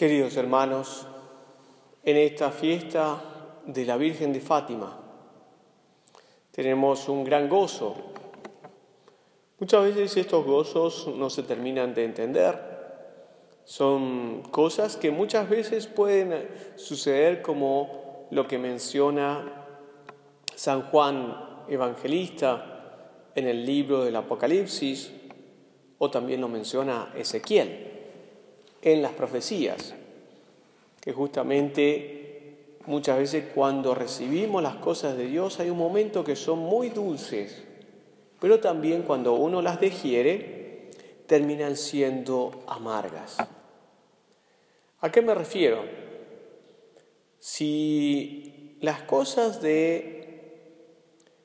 Queridos hermanos, en esta fiesta de la Virgen de Fátima tenemos un gran gozo. Muchas veces estos gozos no se terminan de entender. Son cosas que muchas veces pueden suceder como lo que menciona San Juan Evangelista en el libro del Apocalipsis, o también lo menciona Ezequiel en las profecías, que justamente muchas veces cuando recibimos las cosas de Dios hay un momento que son muy dulces, pero también cuando uno las digiere terminan siendo amargas. ¿A qué me refiero? Si las cosas de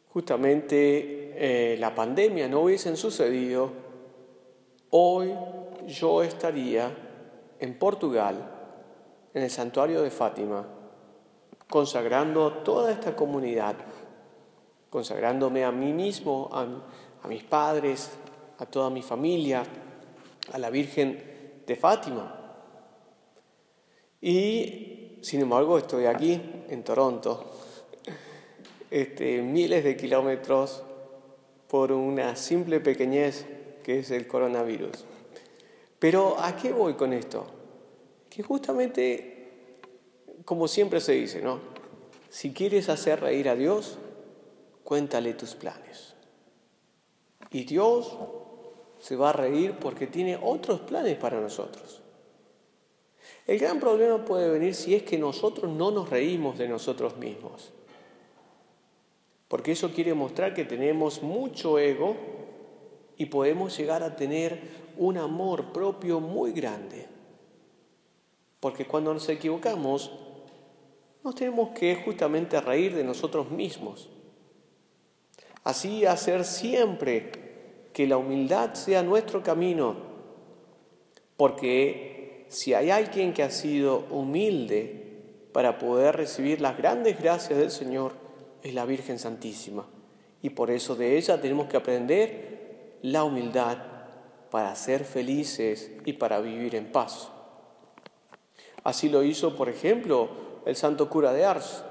justamente eh, la pandemia no hubiesen sucedido, hoy yo estaría en Portugal, en el santuario de Fátima, consagrando toda esta comunidad, consagrándome a mí mismo, a, mis padres, a toda mi familia, a la Virgen de Fátima. Y sin embargo estoy aquí, en Toronto, este, miles de kilómetros por una simple pequeñez que es el coronavirus. Pero ¿a qué voy con esto? Que justamente, como siempre se dice, ¿no? Si quieres hacer reír a Dios, cuéntale tus planes. Y Dios se va a reír porque tiene otros planes para nosotros. El gran problema puede venir si es que nosotros no nos reímos de nosotros mismos. Porque eso quiere mostrar que tenemos mucho ego y podemos llegar a tener un amor propio muy grande. Porque cuando nos equivocamos, nos tenemos que justamente reír de nosotros mismos. Así hacer siempre que la humildad sea nuestro camino, porque si hay alguien que ha sido humilde para poder recibir las grandes gracias del Señor, es la Virgen Santísima. Y por eso de ella tenemos que aprender la humildad para ser felices y para vivir en paz. Así lo hizo, por ejemplo, el santo cura de Ars,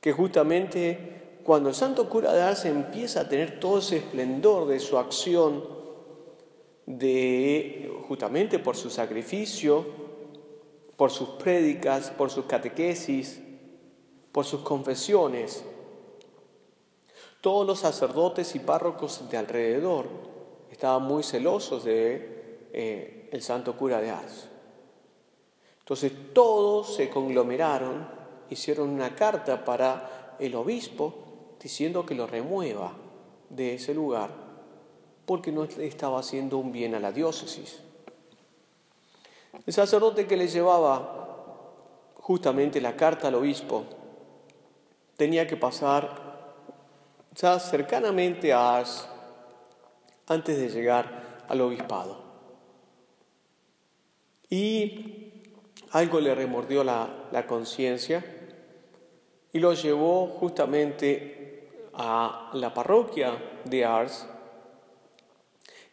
que justamente cuando el santo cura de Ars empieza a tener todo ese esplendor de su acción, de justamente por su sacrificio, por sus prédicas, por sus catequesis, por sus confesiones, todos los sacerdotes y párrocos de alrededor estaban muy celosos de eh, el santo cura de Ars. Entonces todos se conglomeraron, hicieron una carta para el obispo diciendo que lo remueva de ese lugar porque no estaba haciendo un bien a la diócesis. El sacerdote que le llevaba justamente la carta al obispo tenía que pasar ya cercanamente a Ars antes de llegar al obispado. Y algo le remordió la, la conciencia y lo llevó justamente a la parroquia de Ars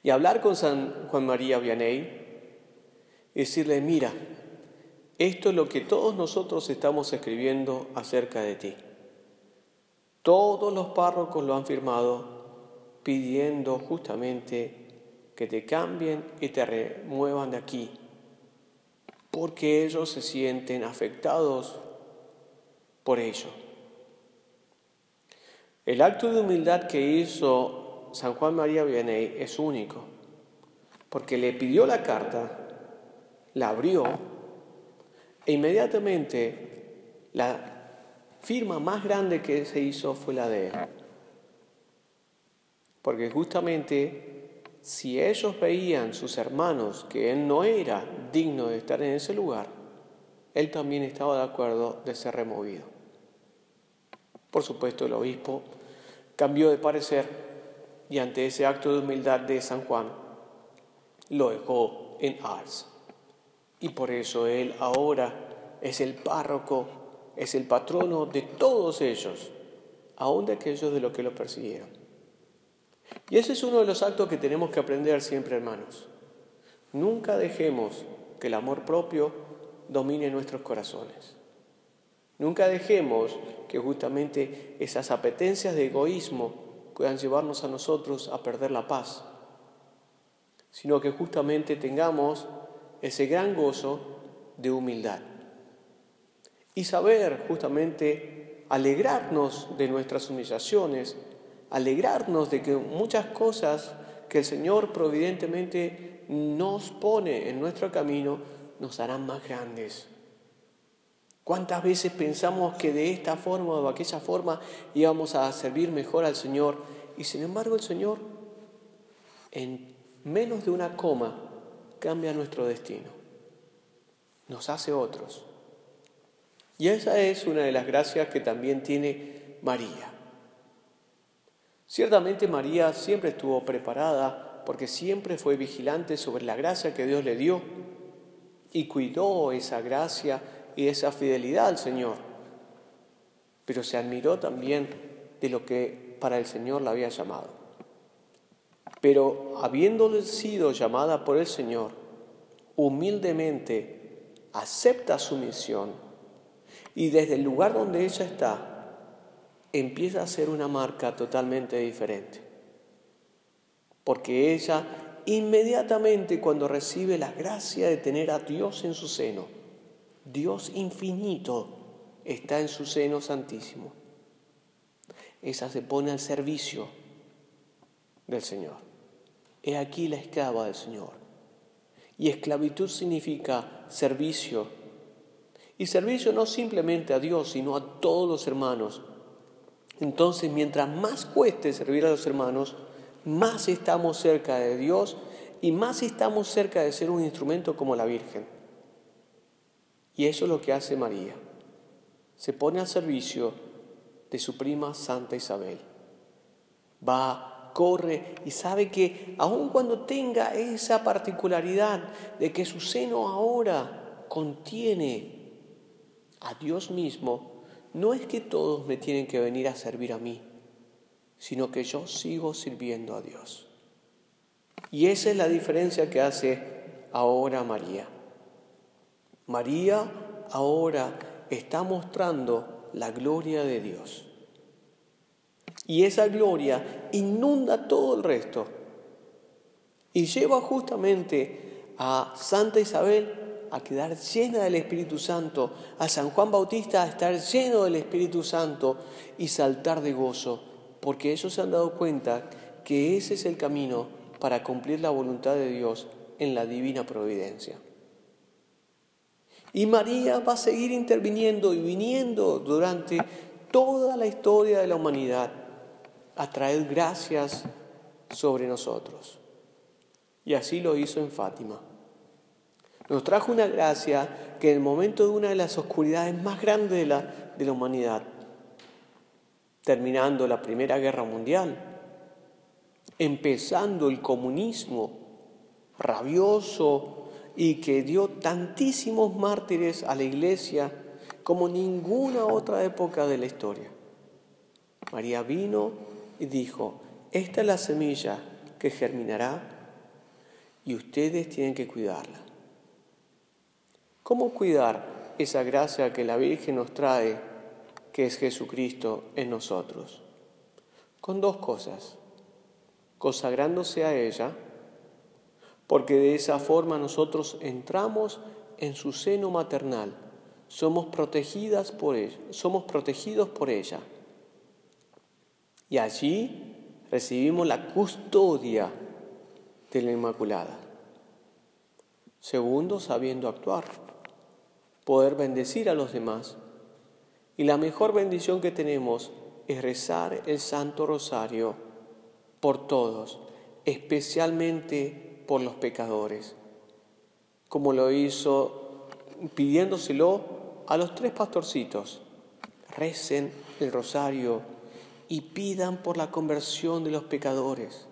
y hablar con San Juan María Vianney y decirle, mira, esto es lo que todos nosotros estamos escribiendo acerca de ti. Todos los párrocos lo han firmado pidiendo justamente que te cambien y te remuevan de aquí, porque ellos se sienten afectados por ello. El acto de humildad que hizo San Juan María Vianney es único, porque le pidió la carta, la abrió e inmediatamente la firma más grande que se hizo fue la de él. Porque justamente si ellos veían sus hermanos que él no era digno de estar en ese lugar, él también estaba de acuerdo de ser removido. Por supuesto, el obispo cambió de parecer y ante ese acto de humildad de San Juan, lo dejó en Ars. Y por eso él ahora es el párroco, es el patrono de todos ellos, aun de aquellos de los que lo persiguieron. Y ese es uno de los actos que tenemos que aprender siempre, hermanos. Nunca dejemos que el amor propio domine nuestros corazones. Nunca dejemos que justamente esas apetencias de egoísmo puedan llevarnos a nosotros a perder la paz, sino que justamente tengamos ese gran gozo de humildad y saber justamente alegrarnos de nuestras humillaciones, alegrarnos de que muchas cosas que el Señor providentemente nos pone en nuestro camino nos harán más grandes. ¿Cuántas veces pensamos que de esta forma o de aquella forma íbamos a servir mejor al Señor? Y sin embargo el Señor en menos de una coma cambia nuestro destino. Nos hace otros. Y esa es una de las gracias que también tiene María. Ciertamente María siempre estuvo preparada porque siempre fue vigilante sobre la gracia que Dios le dio y cuidó esa gracia y esa fidelidad al Señor. Pero se admiró también de lo que para el Señor la había llamado. Pero habiendo sido llamada por el Señor, humildemente acepta su misión y desde el lugar donde ella está, empieza a ser una marca totalmente diferente. Porque ella inmediatamente cuando recibe la gracia de tener a Dios en su seno, Dios infinito está en su seno santísimo. Ella se pone al servicio del Señor. He aquí la esclava del Señor. Y esclavitud significa servicio y servicio no simplemente a Dios, sino a todos los hermanos. Entonces, mientras más cueste servir a los hermanos, más estamos cerca de Dios y más estamos cerca de ser un instrumento como la Virgen. Y eso es lo que hace María. Se pone al servicio de su prima Santa Isabel. Va, corre y sabe que aun cuando tenga esa particularidad de que su seno ahora contiene a Dios mismo, no es que todos me tienen que venir a servir a mí, sino que yo sigo sirviendo a Dios. Y esa es la diferencia que hace ahora María. María ahora está mostrando la gloria de Dios. Y esa gloria inunda todo el resto. Y lleva justamente a Santa Isabel a quedar llena del Espíritu Santo, a San Juan Bautista a estar lleno del Espíritu Santo y saltar de gozo, porque ellos se han dado cuenta que ese es el camino para cumplir la voluntad de Dios en la divina providencia. Y María va a seguir interviniendo y viniendo durante toda la historia de la humanidad a traer gracias sobre nosotros. Y así lo hizo en Fátima. Nos trajo una gracia que en el momento de una de las oscuridades más grandes de la, de la humanidad, terminando la Primera Guerra Mundial, empezando el comunismo rabioso y que dio tantísimos mártires a la iglesia como ninguna otra época de la historia. María vino y dijo, esta es la semilla que germinará y ustedes tienen que cuidarla. ¿Cómo cuidar esa gracia que la Virgen nos trae, que es Jesucristo en nosotros? Con dos cosas. Consagrándose a ella, porque de esa forma nosotros entramos en su seno maternal, somos protegidas por ella, somos protegidos por ella. Y allí recibimos la custodia de la Inmaculada. Segundo, sabiendo actuar poder bendecir a los demás. Y la mejor bendición que tenemos es rezar el Santo Rosario por todos, especialmente por los pecadores, como lo hizo pidiéndoselo a los tres pastorcitos. Recen el rosario y pidan por la conversión de los pecadores.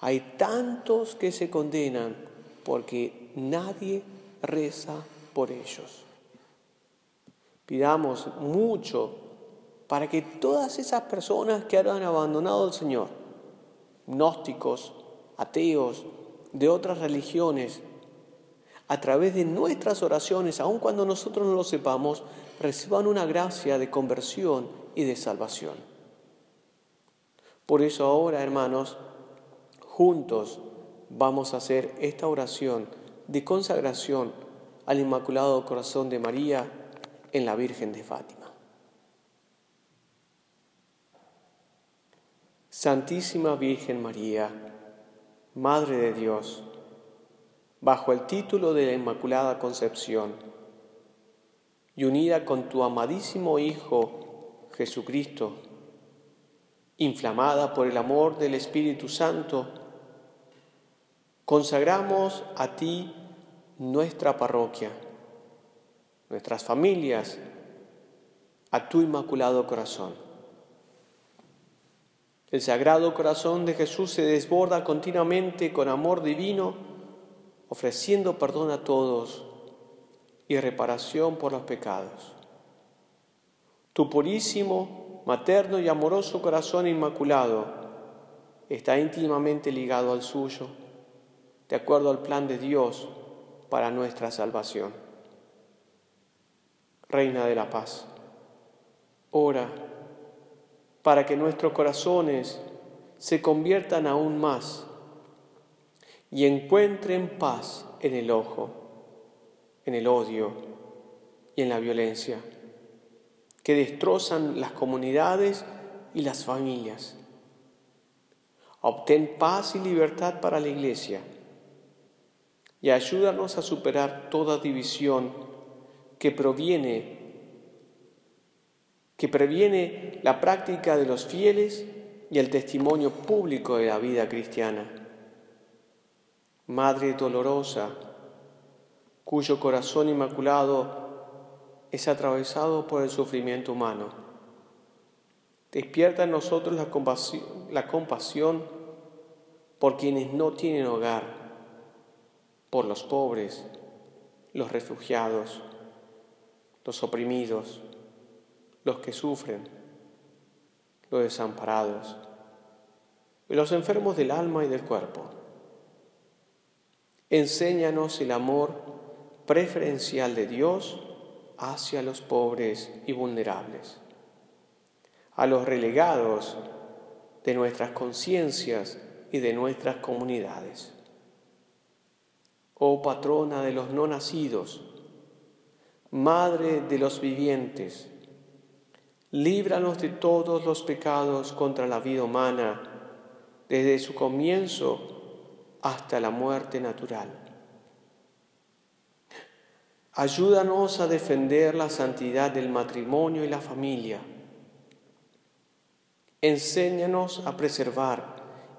Hay tantos que se condenan porque nadie reza por ellos. Pidamos mucho para que todas esas personas que han abandonado al Señor, gnósticos, ateos, de otras religiones, a través de nuestras oraciones, aun cuando nosotros no lo sepamos, reciban una gracia de conversión y de salvación. Por eso ahora, hermanos, juntos vamos a hacer esta oración de consagración al Inmaculado Corazón de María en la Virgen de Fátima. Santísima Virgen María, Madre de Dios, bajo el título de la Inmaculada Concepción, y unida con tu amadísimo Hijo Jesucristo, inflamada por el amor del Espíritu Santo, consagramos a ti nuestra parroquia, nuestras familias, a tu inmaculado corazón. El sagrado corazón de Jesús se desborda continuamente con amor divino, ofreciendo perdón a todos y reparación por los pecados. Tu purísimo, materno y amoroso corazón inmaculado está íntimamente ligado al suyo, de acuerdo al plan de Dios para nuestra salvación. Reina de la paz, ora para que nuestros corazones se conviertan aún más y encuentren paz en el ojo, en el odio y en la violencia, que destrozan las comunidades y las familias. Obtén paz y libertad para la iglesia y ayúdanos a superar toda división que proviene que previene la práctica de los fieles y el testimonio público de la vida cristiana. Madre dolorosa, cuyo corazón inmaculado es atravesado por el sufrimiento humano. Despierta en nosotros la compasión, la compasión por quienes no tienen hogar por los pobres, los refugiados, los oprimidos, los que sufren, los desamparados los enfermos del alma y del cuerpo. Enséñanos el amor preferencial de Dios hacia los pobres y vulnerables, a los relegados de nuestras conciencias y de nuestras comunidades oh patrona de los no nacidos, madre de los vivientes, líbranos de todos los pecados contra la vida humana, desde su comienzo hasta la muerte natural. Ayúdanos a defender la santidad del matrimonio y la familia. Enséñanos a preservar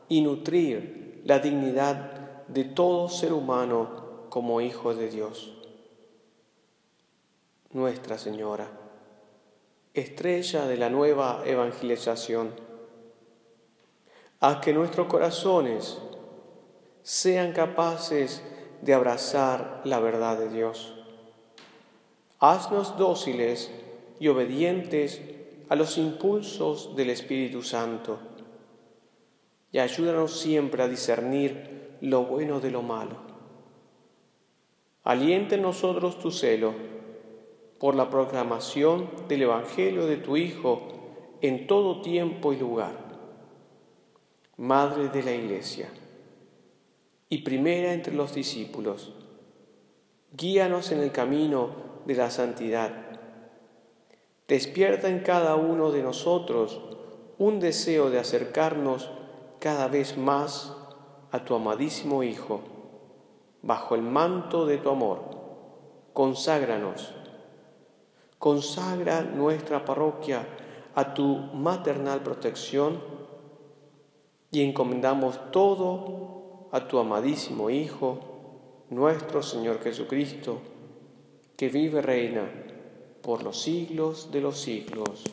y nutrir la dignidad de todo ser humano como hijo de Dios. Nuestra Señora, estrella de la nueva evangelización, haz que nuestros corazones sean capaces de abrazar la verdad de Dios. Haznos dóciles y obedientes a los impulsos del Espíritu Santo y ayúdanos siempre a discernir lo bueno de lo malo. Aliente en nosotros tu celo por la proclamación del Evangelio de tu Hijo en todo tiempo y lugar. Madre de la Iglesia y primera entre los discípulos, guíanos en el camino de la santidad. Despierta en cada uno de nosotros un deseo de acercarnos cada vez más a tu amadísimo Hijo, bajo el manto de tu amor, conságranos. Consagra nuestra parroquia a tu maternal protección y encomendamos todo a tu amadísimo Hijo, nuestro Señor Jesucristo, que vive reina por los siglos de los siglos.